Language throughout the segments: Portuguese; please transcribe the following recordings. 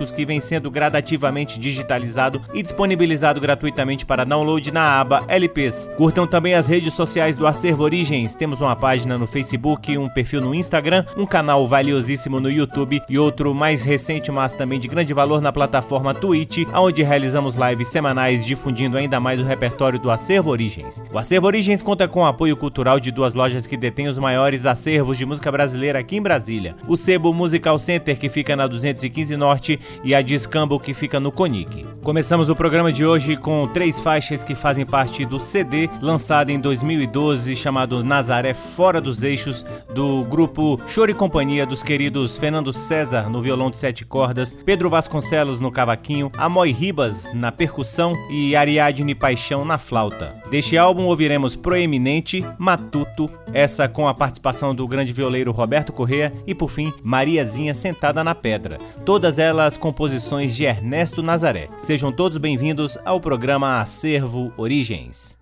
discos que vem sendo gradativamente digitalizado e disponibilizado gratuitamente para download na aba LPs. Curtam também as redes sociais do Acervo Origens. Temos uma página no Facebook, um perfil no Instagram, um canal valiosíssimo no YouTube e outro mais recente, mas também de grande valor na plataforma Twitch, onde realizamos lives semanais difundindo ainda mais o repertório do Acervo Origens. O Acervo Origens conta com o apoio cultural de duas lojas que detêm os maiores acervos de música brasileira aqui em Brasília. O Sebo Musical Center, que fica na 215 Norte, e a Discambo que fica no Conic. Começamos o programa de hoje com três faixas que fazem parte do CD lançado em 2012 chamado Nazaré Fora dos Eixos do grupo Choro e Companhia dos queridos Fernando César no violão de sete cordas, Pedro Vasconcelos no cavaquinho, Amoy Ribas na percussão e Ariadne Paixão na flauta. Deste álbum ouviremos Proeminente, Matuto, essa com a participação do grande violeiro Roberto Correa e por fim Mariazinha sentada na pedra. Todas elas as composições de Ernesto Nazaré. Sejam todos bem-vindos ao programa Acervo Origens.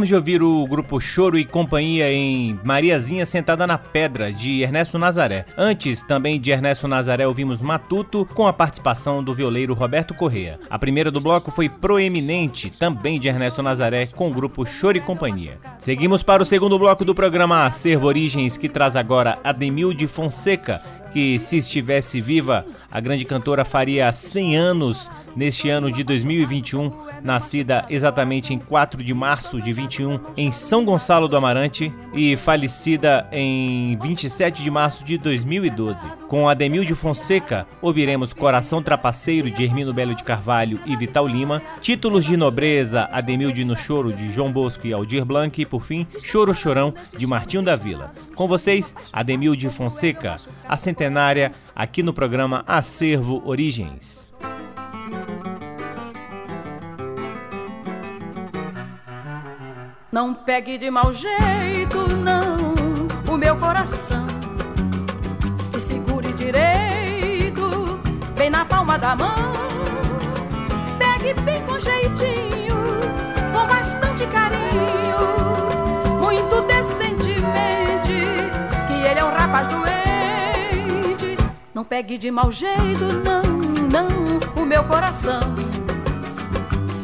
Acabamos de ouvir o grupo Choro e Companhia em Mariazinha Sentada na Pedra, de Ernesto Nazaré. Antes, também de Ernesto Nazaré, ouvimos Matuto, com a participação do violeiro Roberto Correa. A primeira do bloco foi Proeminente, também de Ernesto Nazaré, com o grupo Choro e Companhia. Seguimos para o segundo bloco do programa Acervo Origens, que traz agora Ademilde Fonseca, que se estivesse viva, a grande cantora faria 100 anos neste ano de 2021, nascida exatamente em 4 de março de 21 em São Gonçalo do Amarante e falecida em 27 de março de 2012. Com Ademil de Fonseca, ouviremos Coração Trapaceiro de Hermino Belo de Carvalho e Vital Lima, títulos de nobreza Ademil de No Choro de João Bosco e Aldir Blanc e por fim Choro Chorão de Martinho da Vila. Com vocês, Ademil de Fonseca, a centenária aqui no programa Acervo Origens. Não pegue de mau jeito, não, o meu coração. E segure direito, bem na palma da mão. Pegue bem com jeitinho, Não pegue de mau jeito, não, não, o meu coração.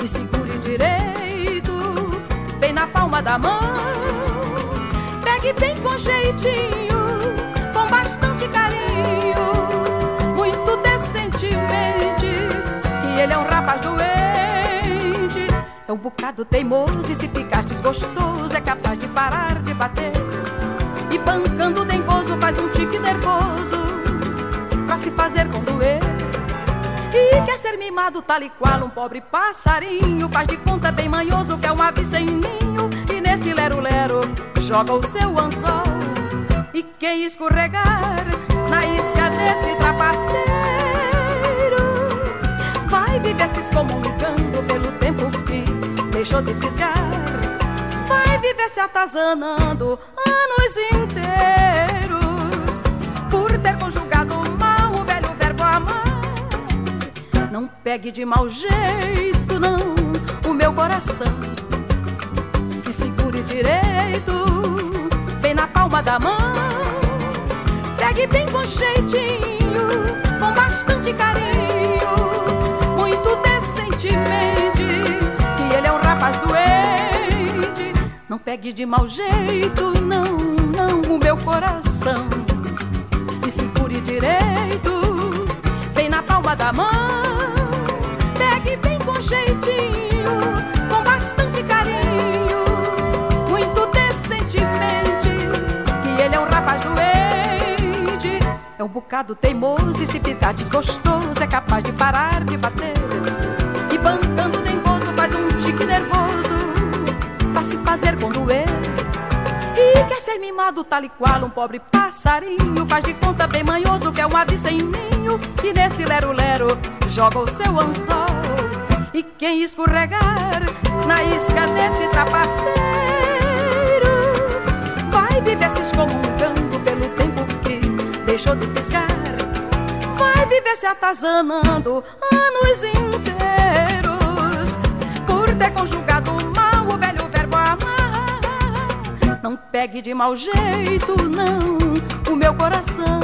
E segure direito na palma da mão. Pegue bem com jeitinho, com bastante carinho, muito decentemente, que ele é um rapaz doente. É um bocado teimoso e se ficar desgostoso é capaz de parar de bater. E bancando dengoso faz um tique nervoso se fazer com doer. E quer ser mimado tal e qual um pobre passarinho. Faz de conta bem manhoso que é um ave sem ninho. E nesse lero-lero joga o seu anzol. E quem escorregar na isca desse trapaceiro Vai viver se excomungando pelo tempo que deixou de fisgar. Vai viver se atazanando anos inteiros Por ter conjugado não pegue de mau jeito, não, o meu coração. Que segure direito, bem na palma da mão. Pegue bem com jeitinho, com bastante carinho, muito decentemente. Que ele é um rapaz doente. Não pegue de mau jeito, não, não, o meu coração. Que segure direito, bem na palma da mão com jeitinho, com bastante carinho, muito decentemente, que ele é um rapaz doente, é um bocado teimoso e se ficar desgostoso é capaz de parar de bater. E bancando dengoso faz um tique nervoso pra se fazer com doer. E quer ser mimado tal e qual um pobre passarinho Faz de conta bem manhoso que é um ave sem ninho E nesse lero-lero joga o seu anzol e quem escorregar na isca desse trapaceiro vai viver se excomungando pelo tempo que deixou de fisgar. Vai viver se atazanando anos inteiros por ter conjugado mal o velho verbo amar. Não pegue de mau jeito, não, o meu coração.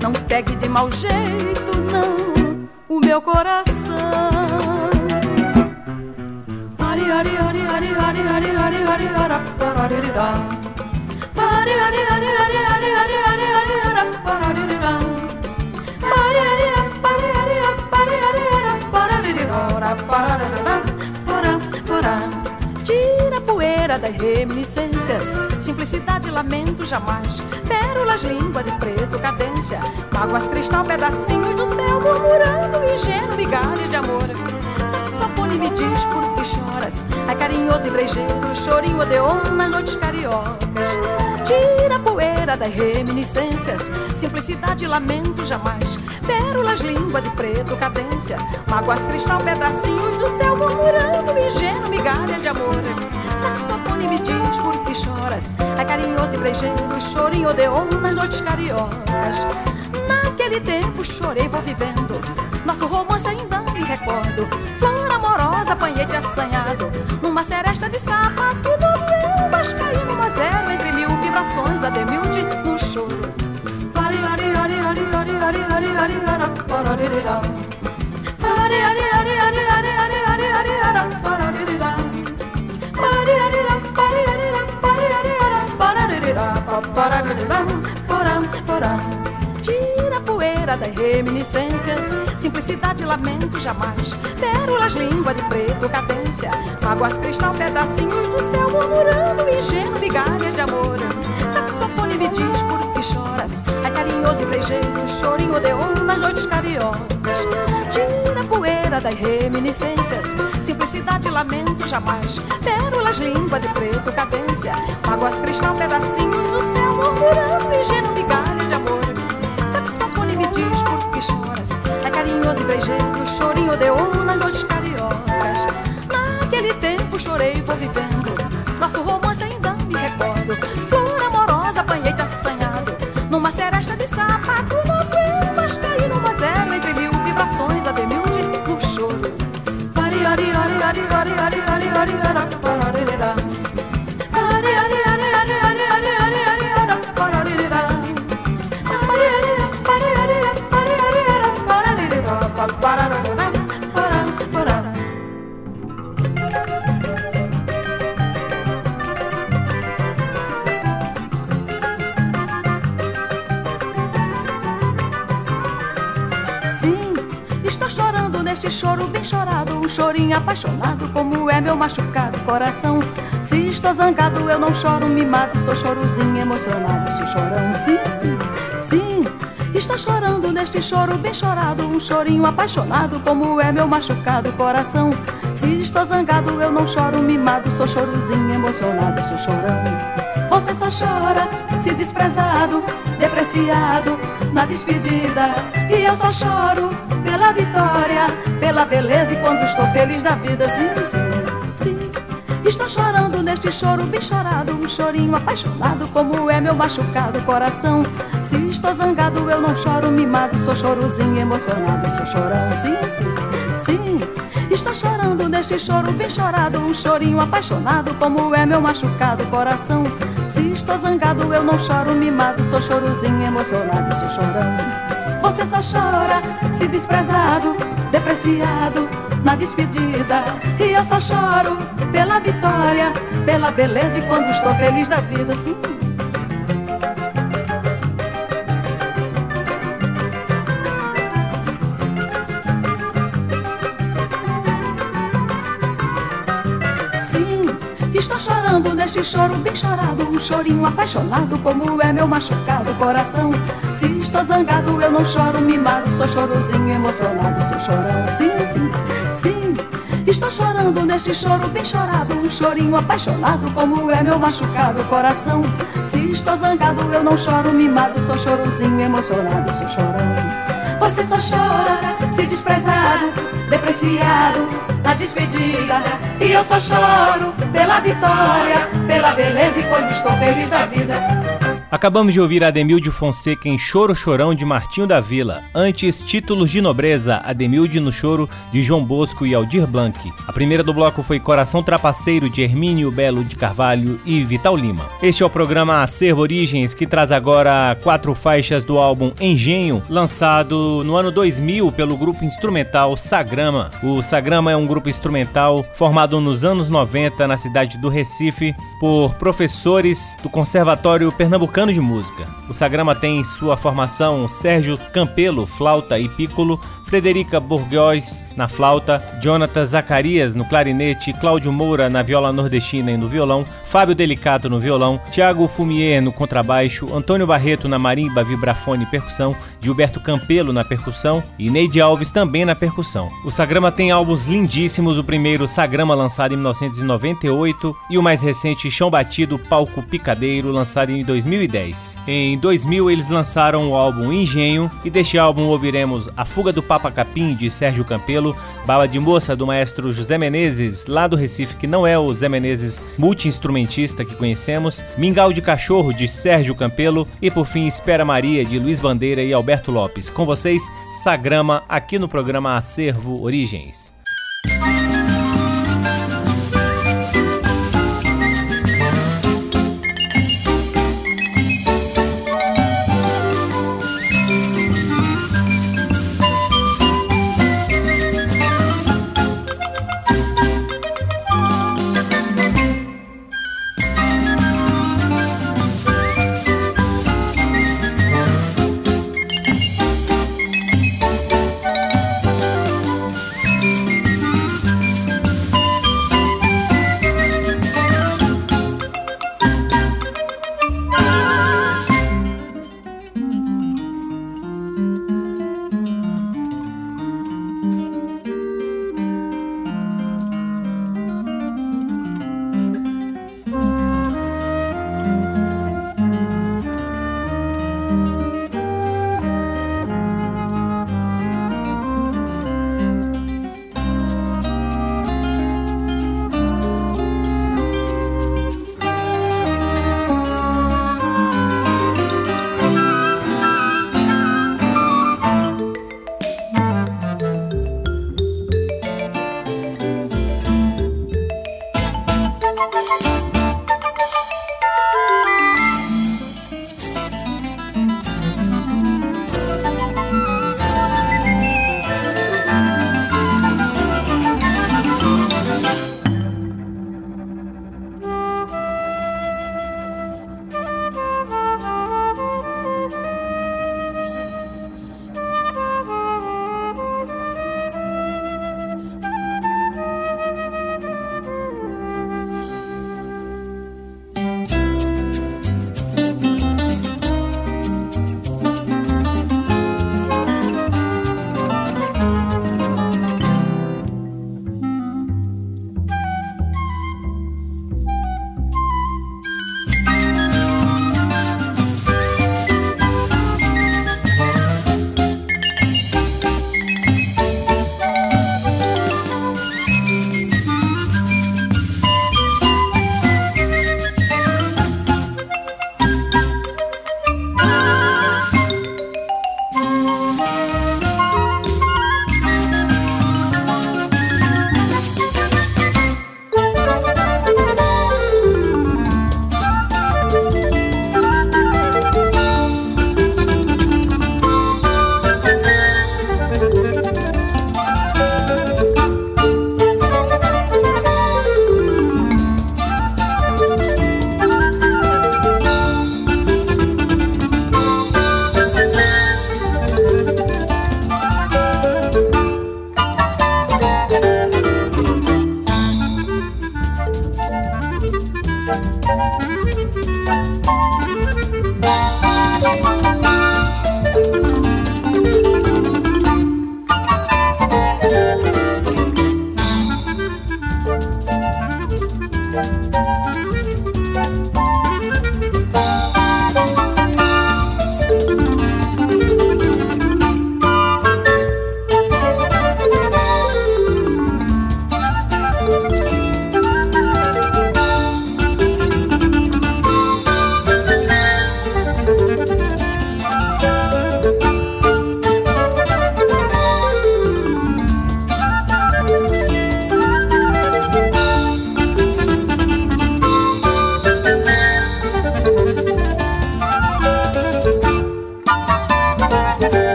Não pegue de mau jeito, não o meu coração. Tira a poeira das reminiscências, simplicidade, lamento jamais. Pérolas, língua de preto, cadência, mágoas, cristal, pedacinhos do céu, murmurando ingênuo, migalha de amor. Saxofone me diz por que choras, é carinhoso e brejeiro, chorinho odeon nas noites cariocas. Tira a poeira das reminiscências, simplicidade, lamento jamais. Pérolas, língua de preto, cadência, mágoas, cristal, pedacinhos do céu, murmurando ingênuo, migalha de amor. Saxofone me diz por que choras, é carinhoso e brejeiro, chorinho odeon nas noites cariocas. Na Naquele tempo chorei, vou vivendo. Nosso romance ainda me recordo. Flor amorosa, apanhei-te assanhado. Numa seresta de sapato novo eu vascaí numa zero entre mil vibrações. Ademilde no choro. Tira a poeira das reminiscências, simplicidade, lamento jamais. Pérolas, língua de preto, cadência, mágoas, cristal, pedacinhos do céu, murmurando, ingênuo, vigária de amor. Saxofone me diz por que choras, é carinhoso e brejeiro, chorinho odeon nas noites cariocas. Das reminiscências, simplicidade, lamento jamais. Pérolas, língua de preto, cadência, mágoas, cristal, pedacinhos do céu, murmurando, ingênuo, vigária de amor. Saxofone me diz por que choras, é carinhoso e brejeiro, chorinho odeon nas noites cariocas. Naquele tempo chorei, vou vivendo, nosso romance neste choro bem chorado, um chorinho apaixonado, como é meu machucado coração. Se estou zangado, eu não choro mimado, sou chorozinho emocionado, sou chorão. Sim, sim, sim. Estou chorando neste choro bem chorado, um chorinho apaixonado, como é meu machucado coração. Se estou zangado, eu não choro mimado, sou chorozinho emocionado, sou chorão. Você só chora se desprezado, depreciado na despedida. E eu só choro pela vitória, pela beleza e quando estou feliz da vida. Sim, sim, sim. Estou chorando neste choro bem chorado, um chorinho apaixonado, como é meu machucado coração. Se estou zangado, eu não choro mimado, sou chorozinho emocionado, sou chorão. Sim, sim, sim. Estou chorando neste choro bem chorado, um chorinho apaixonado, como é meu machucado coração. Se estou zangado, eu não choro mimado, sou chorozinho emocionado, sou chorão. Você só chora se desprezado, depreciado na despedida. E eu só choro pela vitória, pela beleza e quando estou feliz da vida, sim. Chorando neste choro bem chorado, um chorinho apaixonado, como é meu machucado coração. Se estou zangado, eu não choro mimado, sou chorozinho emocionado, sou chorão. Sim, sim, sim. Estou chorando neste choro bem chorado, um chorinho apaixonado, como é meu machucado coração. Se estou zangado, eu não choro mimado, sou chorozinho emocionado, sou chorão. Você só chora se desprezado, depreciado na despedida. E eu só choro pela vitória, pela beleza e quando estou feliz da vida. Acabamos de ouvir Ademilde Fonseca em Choro Chorão de Martinho da Vila. Antes, Títulos de Nobreza, Ademilde no Choro de João Bosco e Aldir Blanc. A primeira do bloco foi Coração Trapaceiro de Hermínio Belo de Carvalho e Vital Lima. Este é o programa Acervo Origens que traz agora quatro faixas do álbum Engenho, lançado no ano 2000 pelo grupo instrumental Sagrama. O Sagrama é um grupo instrumental formado nos anos 90 na cidade do Recife por professores do Conservatório Pernambucano de Música. O Sagrama tem em sua formação Sérgio Campelo, flauta e pícolo, Frederica Bourgeois na flauta, Jonathan Zacarias no clarinete, Cláudio Moura na viola nordestina e no violão, Fábio Delicato no violão, Tiago Fumier no contrabaixo, Antônio Barreto na marimba, vibrafone e percussão, Gilberto Campelo na percussão e Neide Alves também na percussão. O Sagrama tem álbuns lindíssimos, o primeiro Sagrama lançado em 1998 e o mais recente Chão Batido Palco Picadeiro lançado em 2010. Em 2000 eles lançaram o álbum Engenho e deste álbum ouviremos A Fuga do Papo Papa Capim, de Sérgio Campelo, Bala de Moça, do maestro José Menezes, lá do Recife, que não é o Zé Menezes multi-instrumentista que conhecemos, Mingau de Cachorro, de Sérgio Campelo, e por fim Espera Maria, de Luiz Bandeira e Alberto Lopes. Com vocês, Sagrama, aqui no programa Acervo Origens.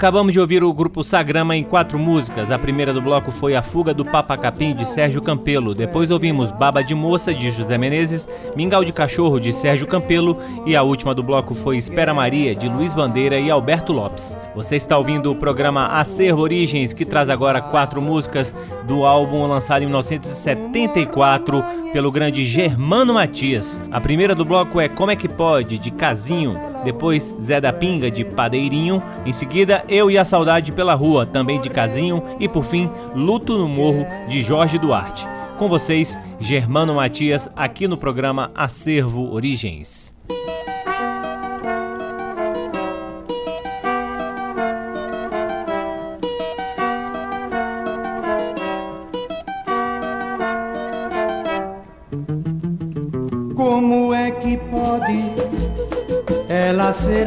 Acabamos de ouvir o grupo Sagrama em quatro músicas. A primeira do bloco foi A Fuga do Papa Capim, de Sérgio Campelo. Depois ouvimos Baba de Moça, de José Menezes, Mingau de Cachorro, de Sérgio Campelo. E a última do bloco foi Espera Maria, de Luiz Bandeira e Alberto Lopes. Você está ouvindo o programa Acervo Origens, que traz agora quatro músicas do álbum lançado em 1974 pelo grande Germano Matias. A primeira do bloco é Como é que Pode, de Casinho depois Zé da Pinga de Padeirinho, em seguida Eu e a Saudade pela Rua, também de Casinho, e por fim Luto no Morro de Jorge Duarte. Com vocês, Germano Matias, aqui no programa Acervo Origens.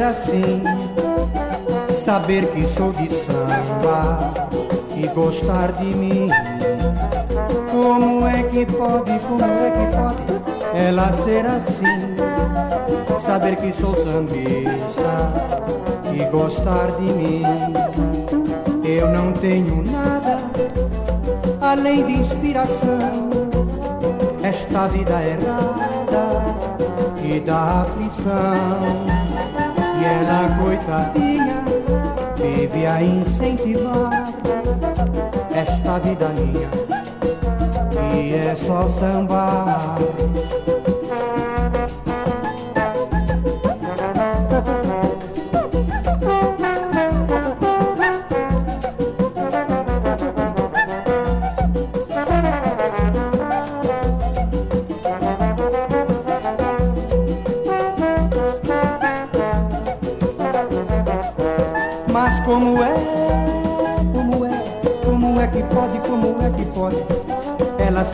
Assim, saber que sou de samba e gostar de mim. Como é que pode, como é que pode ela ser assim, saber que sou sambista e gostar de mim? Eu não tenho nada além de inspiração, esta vida errada e da aflição ela, coitadinha, vive a incentivar esta vida minha, que é só sambar.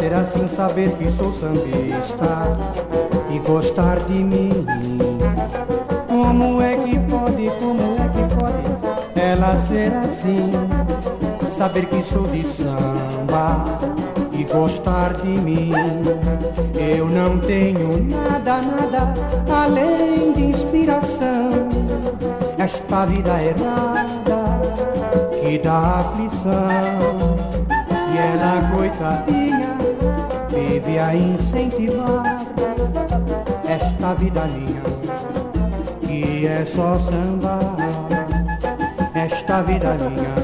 Ser assim, saber que sou sambista e gostar de mim. Como é que pode, como é que pode ela ser assim, saber que sou de samba e gostar de mim? Eu não tenho nada, nada além de inspiração. Esta vida errada que dá aflição. E ela, coitadinha, vive a incentivar esta vida minha, que é só samba, esta vida minha,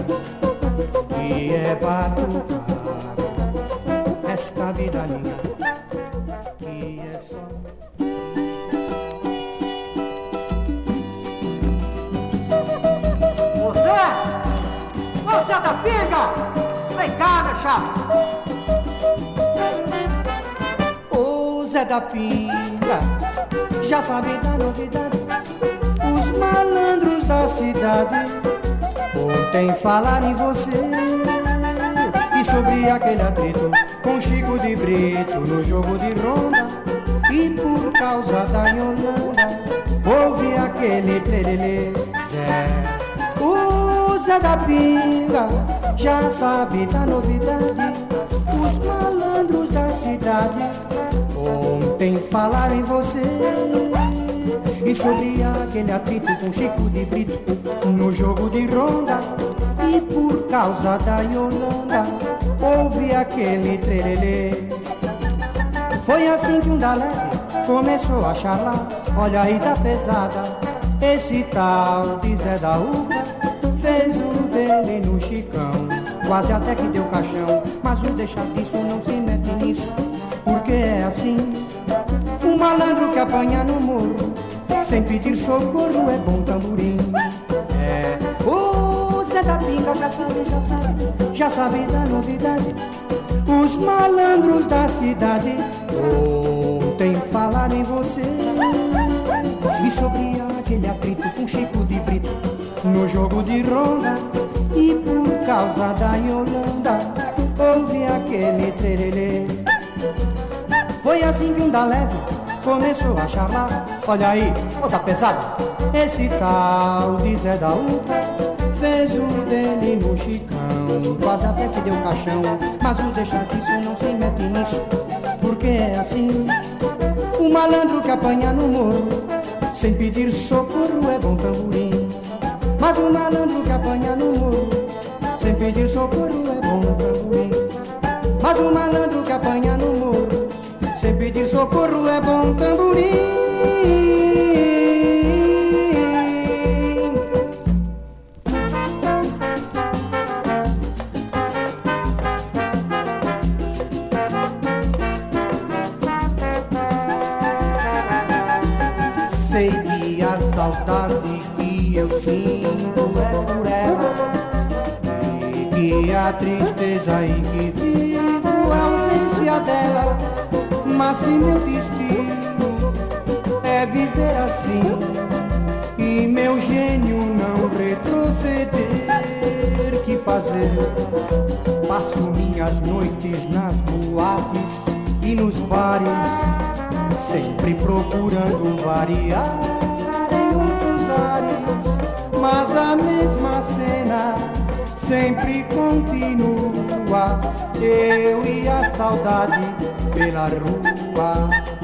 que é batucar, esta vida minha, que é só. Você, você é pinga, vem cá, meu chapa. Zé da Pinga já sabe da novidade. Os malandros da cidade ontem falaram em você e sobre aquele atrito com Chico de Brito no jogo de ronda. E por causa da Yolanda houve aquele trelelê Zé. O Zé da Pinga já sabe da novidade. Os malandros da cidade falar em você. E sobre aquele atrito com Chico de Brito no jogo de ronda. E por causa da Yolanda houve aquele trelelê. Foi assim que um da leve começou a charlar, olha aí da pesada, esse tal de Zé da Uva fez o dele no Chicão, quase até que deu caixão, mas o deixa disso não se mete nisso porque é assim. Um malandro que apanha no morro, sem pedir socorro, é bom tamborim. É, o Zé da Pinga já sabe, já sabe, já sabe da novidade. Os malandros da cidade ontem falaram em você. E sobre aquele atrito com Chico de Brito no jogo de ronda. E por causa da Yolanda, houve aquele tererê. Foi assim que um da leve começou a charlar. Olha aí, outra pesada. Esse tal de Zé da Uva fez o dele no chicão. Quase até que deu caixão. Mas o deixa disso não se mete nisso. Porque é assim. O malandro que apanha no morro, sem pedir socorro, é bom tamborim. Mas um malandro que apanha no muro, sem pedir socorro é bom tamborim. Mas um malandro socorro é bom tamborim. Viver assim, e meu gênio não retroceder, que fazer? Passo minhas noites nas boates e nos bares, sempre procurando variar em outros ares, mas a mesma cena sempre continua. Eu e a saudade pela rua.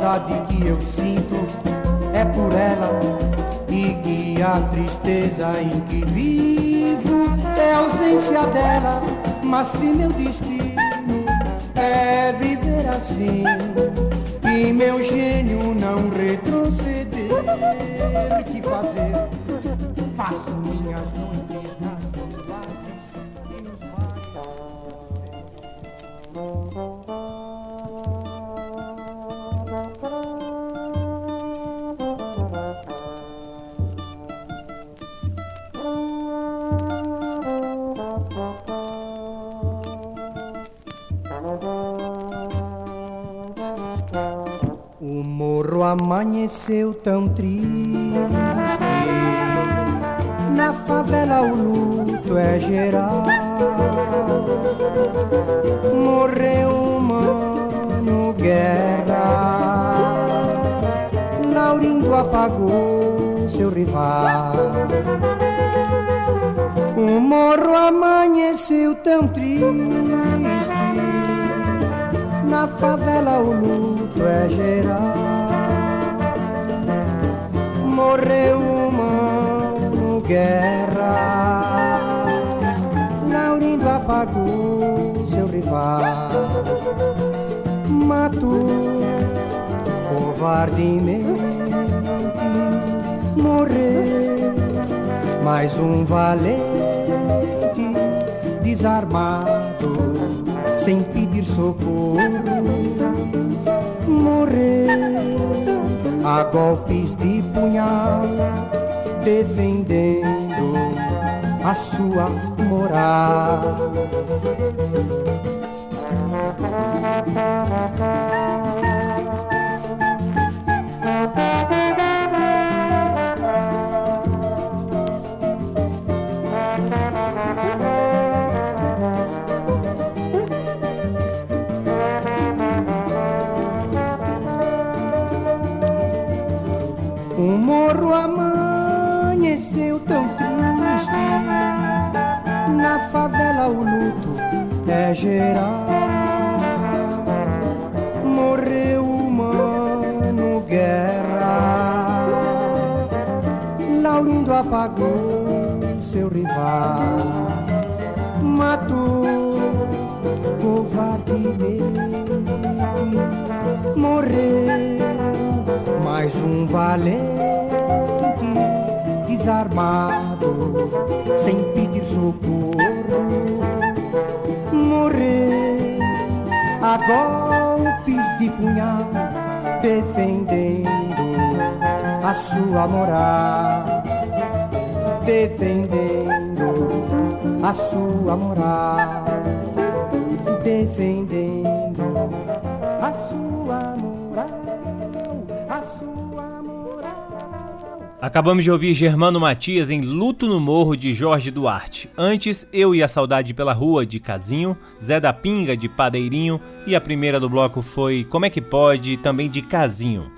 Saudade que eu sinto é por ela e que a tristeza em que vivo é a ausência dela, mas se meu destino é viver assim e meu gênio não retroceder, que fazer? Passo minhas noites amanheceu tão triste. Na favela o luto é geral. Morreu um mano guerra. Laurindo apagou seu rival. O morro amanheceu tão triste. Na favela o luto é geral morreu uma guerra. Laurindo apagou seu rival, matou covardemente, morreu mais um valente desarmado, sem pedir socorro, morreu a golpes de defendendo a sua moral. É geral. Morreu humano guerra, Laurindo apagou seu rival, matou covardemente, morreu mais um valente desarmado, sem pedir socorro morrer a golpes de punhal, defendendo a sua moral. defendendo a sua moral, defendendo Acabamos de ouvir Germano Matias em Luto no Morro de Jorge Duarte. Antes, Eu e a Saudade pela Rua de Casinho, Zé da Pinga de Padeirinho e a primeira do bloco foi Como é que pode, também de Casinho.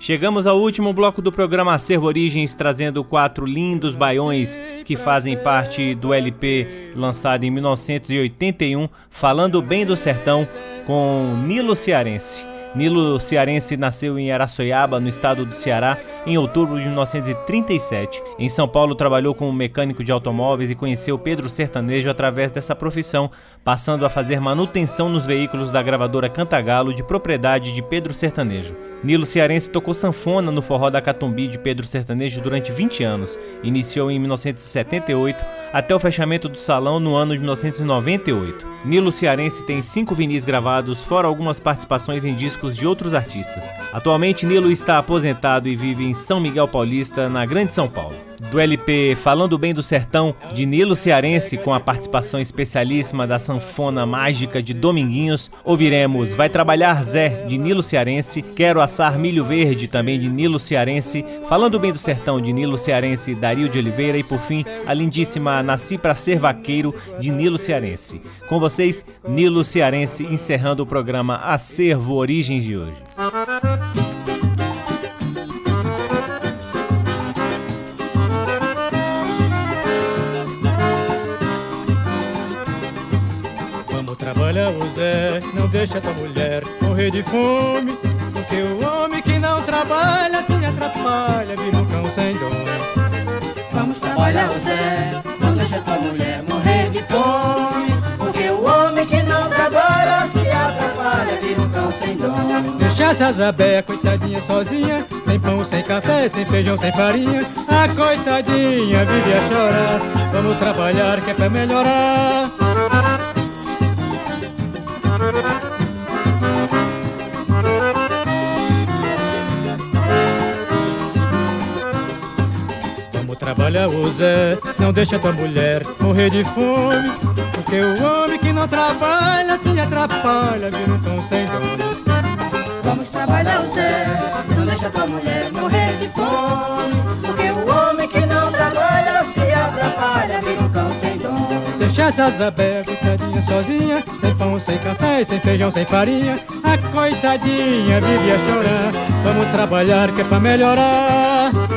Chegamos ao último bloco do programa Acervo Origens, trazendo quatro lindos baiões que fazem parte do LP lançado em 1981, Falando Bem do Sertão, com Nilo Cearense. Nilo Cearense nasceu em Araçoiaba, no estado do Ceará, em outubro de 1937. Em São Paulo, trabalhou como mecânico de automóveis e conheceu Pedro Sertanejo através dessa profissão, passando a fazer manutenção nos veículos da gravadora Cantagalo, de propriedade de Pedro Sertanejo. Nilo Cearense tocou sanfona no forró da Catumbi de Pedro Sertanejo durante 20 anos. Iniciou em 1978 até o fechamento do salão no ano de 1998. Nilo Cearense tem cinco vinis gravados, fora algumas participações em discos de outros artistas. Atualmente, Nilo está aposentado e vive em São Miguel Paulista, na Grande São Paulo do LP Falando Bem do Sertão, de Nilo Cearense, com a participação especialíssima da sanfona mágica de Dominguinhos, ouviremos Vai Trabalhar Zé, de Nilo Cearense, Quero Assar Milho Verde, também de Nilo Cearense, Falando Bem do Sertão, de Nilo Cearense, Dario de Oliveira e, por fim, a lindíssima Nasci Pra Ser Vaqueiro, de Nilo Cearense. Com vocês, Nilo Cearense, encerrando o programa Acervo Origens de hoje. Olha o Zé, não deixa tua mulher morrer de fome Porque o homem que não trabalha se atrapalha, vira um cão sem dono Vamos trabalhar o Zé, não deixa tua mulher morrer de fome Porque o homem que não trabalha se atrapalha, vira um cão sem dono Deixa essa Zabé, coitadinha sozinha Sem pão, sem café, sem feijão, sem farinha. A coitadinha vive a chorar. Vamos trabalhar que é pra melhorar Vamos trabalhar, o Zé, não deixa tua mulher morrer de fome. Porque o homem que não trabalha se atrapalha, vira um cão sem dono Vamos trabalhar, o Zé, não deixa tua mulher morrer de fome. Porque o homem que não trabalha se atrapalha, vira um cão sem dono Deixa essa Zabé, coitadinha sozinha Sem pão, sem café, sem feijão, sem farinha. A coitadinha vive a chorar. Vamos trabalhar que é pra melhorar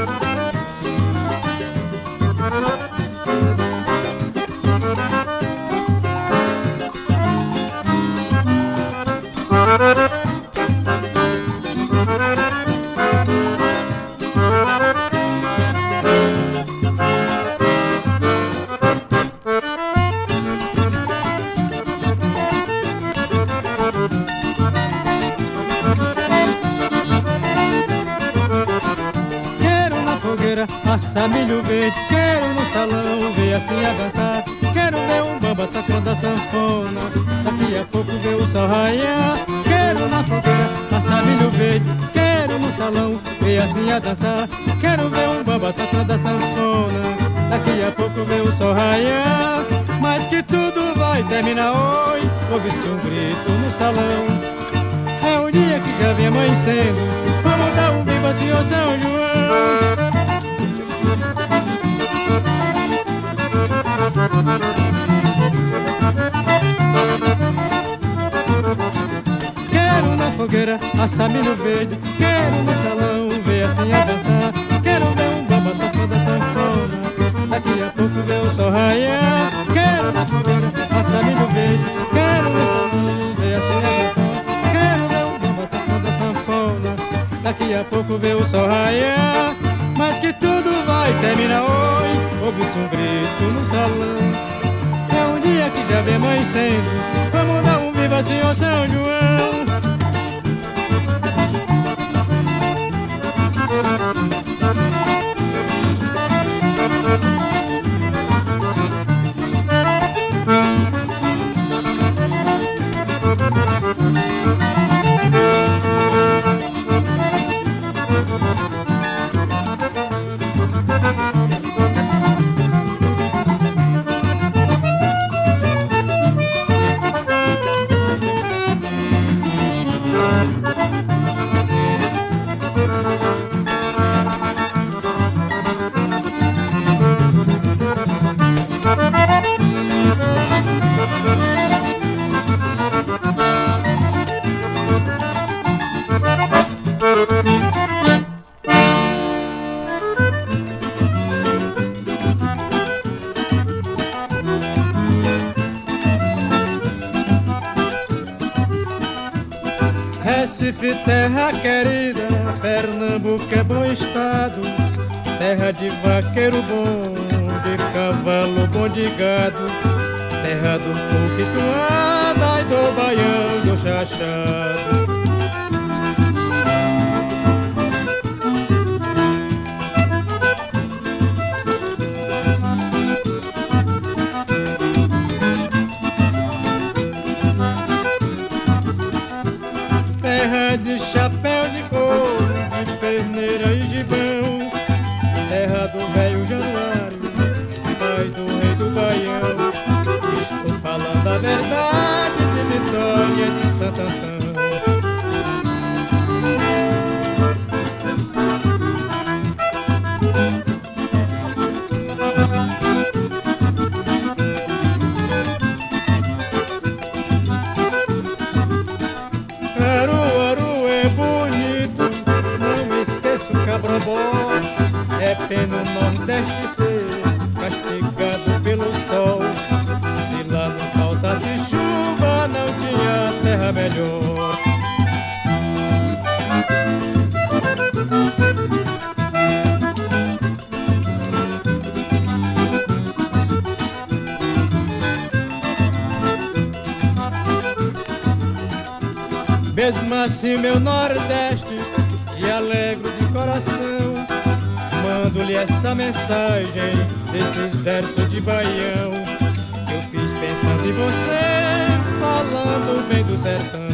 assar milho verde Quero no salão ver assim a dançar. Quero ver um baba tocando a sanfona Daqui a pouco ver o sol raiar Quero na fogueira assar milho verde Quero no salão ver assim a dançar. Quero ver um baba tocando a sanfona Daqui a pouco ver o sol raiar Mas que tudo vai terminar hoje. Ouve-se um grito no salão. É um dia que já vem amanhecendo. Vamos dar um viva, senhor São João terra querida, Pernambuco é bom estado, terra de vaqueiro bom, de cavalo bom de gado, terra do fogo e do baião do chachado. Mesmo assim, meu Nordeste, e alegro de coração, mando-lhe essa mensagem desses versos de baião eu fiz pensando em você, falando bem do sertão.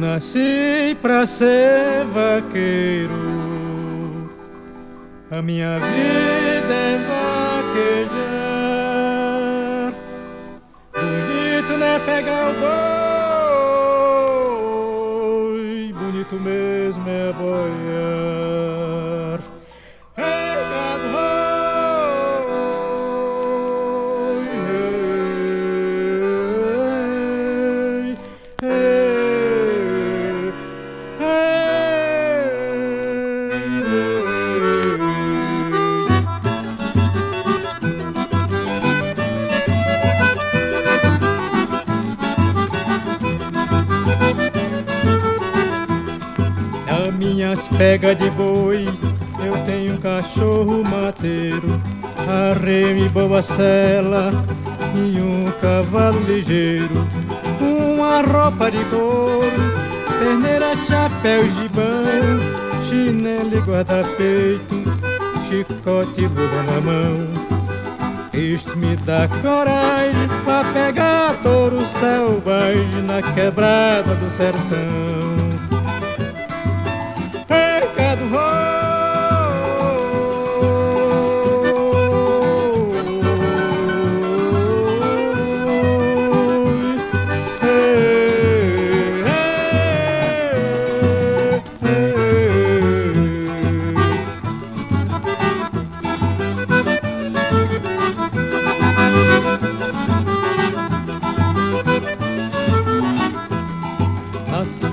Nasci pra ser vaqueiro. A minha vida é vaquejar. Bonito não é pegar o boi, bonito mesmo é boiar. Pega de boi, eu tenho um cachorro mateiro, arreme boa cela e um cavalo ligeiro, uma roupa de couro, terneira, chapéu, gibão, chinelo e guarda-peito, chicote e luva na mão. Isto me dá coragem pra pegar touro selvagem na quebrada do sertão.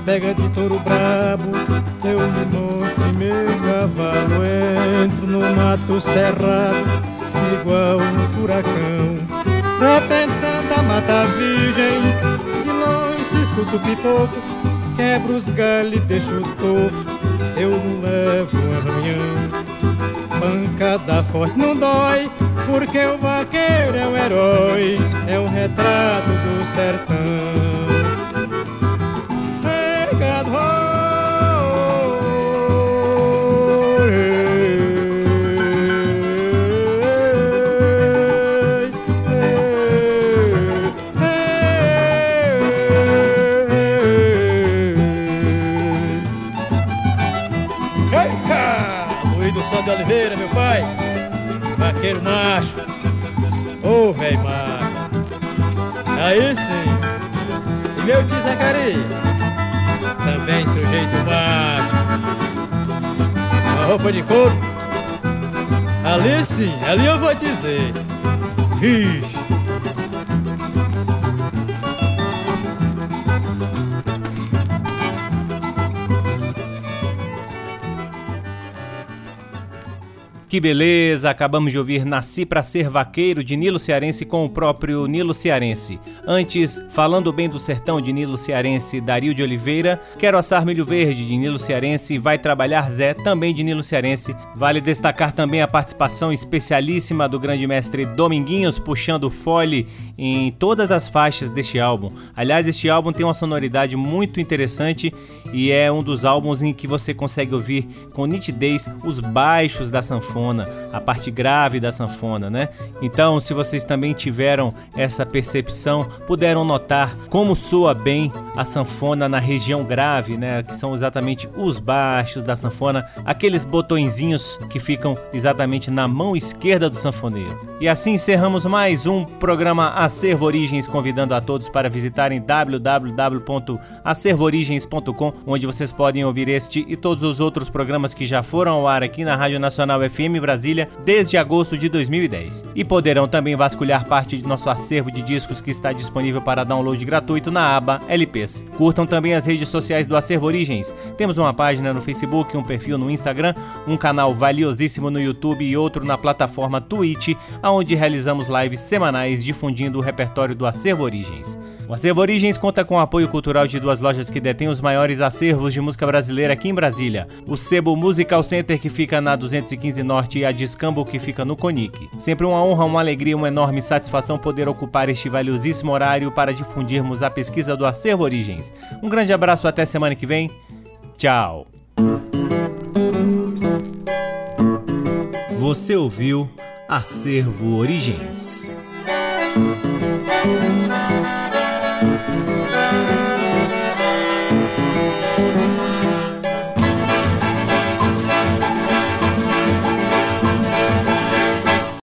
Pega de touro brabo, eu me monto meu cavalo entro no mato cerrado, igual um furacão, repentando a mata virgem, de longe se escuta o pipoco, quebra os galhos e deixa o topo, eu não levo um arranhão, pancada forte não dói, porque o vaqueiro é um herói, é um retrato do sertão. Velho macho. Aí sim. E meu tio Zacarias. Também sujeito macho. Uma roupa de couro. Ali sim, ali eu vou dizer. Vixe. Que beleza! Acabamos de ouvir Nasci para Ser Vaqueiro de Nilo Cearense com o próprio Nilo Cearense. Antes, Falando Bem do Sertão de Nilo Cearense, Dario de Oliveira. Quero assar milho verde de Nilo Cearense. Vai trabalhar Zé, também de Nilo Cearense. Vale destacar também a participação especialíssima do grande mestre Dominguinhos, puxando fole em todas as faixas deste álbum. Aliás, este álbum tem uma sonoridade muito interessante e é um dos álbuns em que você consegue ouvir com nitidez os baixos da sanfona sanfona, a parte grave da sanfona, né? Então, se vocês também tiveram essa percepção, puderam notar como soa bem a sanfona na região grave, né? Que são exatamente os baixos da sanfona, aqueles botõezinhos que ficam exatamente na mão esquerda do sanfoneiro. E assim encerramos mais um programa Acervo Origens, convidando a todos para visitarem www.acervoorigens.com, onde vocês podem ouvir este e todos os outros programas que já foram ao ar aqui na Rádio Nacional FM FM Brasília desde agosto de 2010. E poderão também vasculhar parte de nosso acervo de discos que está disponível para download gratuito na aba LPs. Curtam também as redes sociais do Acervo Origens. Temos uma página no Facebook, um perfil no Instagram, um canal valiosíssimo no YouTube e outro na plataforma Twitch, onde realizamos lives semanais difundindo o repertório do Acervo Origens. O Acervo Origens conta com o apoio cultural de duas lojas que detêm os maiores acervos de música brasileira aqui em Brasília. O Sebo Musical Center, que fica na 215 Norte, e a Discambo, que fica no Conic. Sempre uma honra, uma alegria uma enorme satisfação poder ocupar este valiosíssimo horário para difundirmos a pesquisa do Acervo Origens. Um grande abraço, até semana que vem. Tchau. Você ouviu Acervo Origens.